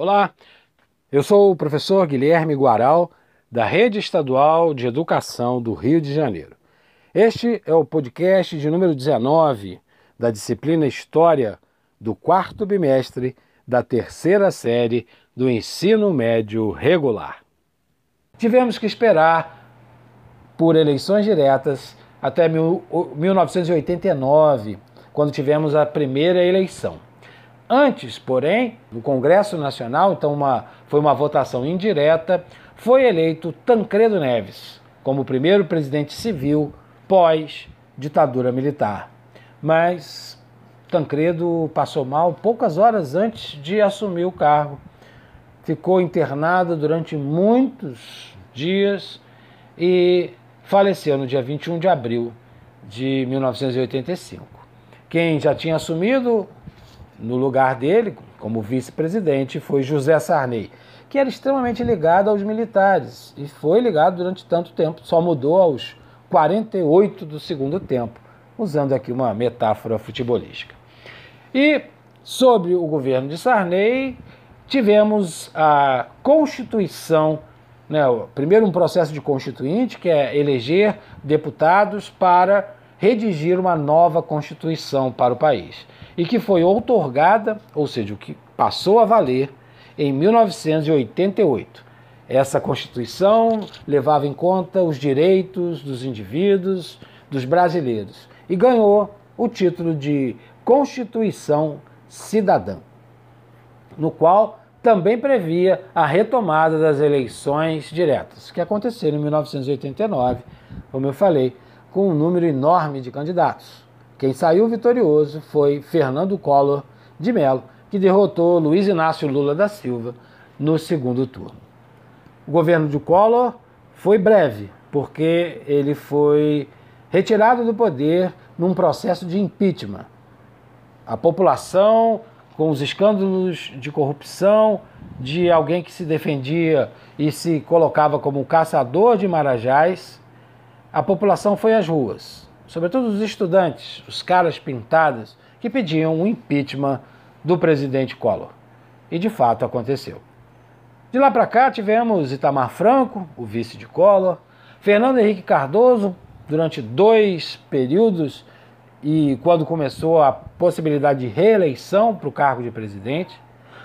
Olá, eu sou o professor Guilherme Guaral, da Rede Estadual de Educação do Rio de Janeiro. Este é o podcast de número 19 da disciplina História do quarto bimestre da terceira série do ensino médio regular. Tivemos que esperar por eleições diretas até 1989, quando tivemos a primeira eleição. Antes, porém, no Congresso Nacional, então uma, foi uma votação indireta, foi eleito Tancredo Neves como primeiro presidente civil pós-ditadura militar. Mas Tancredo passou mal poucas horas antes de assumir o cargo. Ficou internado durante muitos dias e faleceu no dia 21 de abril de 1985. Quem já tinha assumido no lugar dele, como vice-presidente, foi José Sarney, que era extremamente ligado aos militares e foi ligado durante tanto tempo, só mudou aos 48 do segundo tempo, usando aqui uma metáfora futebolística. E sobre o governo de Sarney, tivemos a Constituição, né, primeiro um processo de constituinte, que é eleger deputados para redigir uma nova Constituição para o país e que foi outorgada, ou seja, o que passou a valer em 1988. Essa Constituição levava em conta os direitos dos indivíduos, dos brasileiros, e ganhou o título de Constituição Cidadã, no qual também previa a retomada das eleições diretas, que aconteceram em 1989, como eu falei, com um número enorme de candidatos. Quem saiu vitorioso foi Fernando Collor de Mello, que derrotou Luiz Inácio Lula da Silva no segundo turno. O governo de Collor foi breve, porque ele foi retirado do poder num processo de impeachment. A população, com os escândalos de corrupção de alguém que se defendia e se colocava como caçador de marajás, a população foi às ruas sobretudo os estudantes, os caras pintados, que pediam o impeachment do presidente Collor. E de fato aconteceu. De lá para cá tivemos Itamar Franco, o vice de Collor, Fernando Henrique Cardoso, durante dois períodos, e quando começou a possibilidade de reeleição para o cargo de presidente.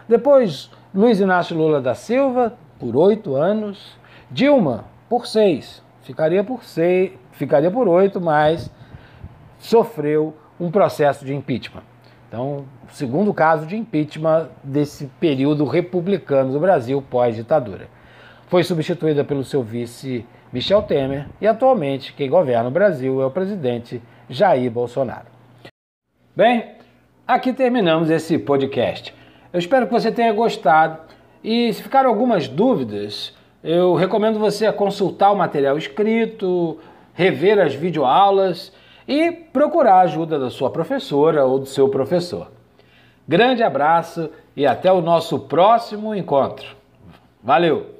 Depois, Luiz Inácio Lula da Silva, por oito anos. Dilma, por seis. Ficaria por seis, ficaria por oito, mas sofreu um processo de impeachment. Então, o segundo caso de impeachment desse período republicano do Brasil pós-ditadura. Foi substituída pelo seu vice Michel Temer e atualmente quem governa o Brasil é o presidente Jair Bolsonaro. Bem, aqui terminamos esse podcast. Eu espero que você tenha gostado e se ficaram algumas dúvidas, eu recomendo você consultar o material escrito, rever as videoaulas e procurar a ajuda da sua professora ou do seu professor. Grande abraço e até o nosso próximo encontro. Valeu!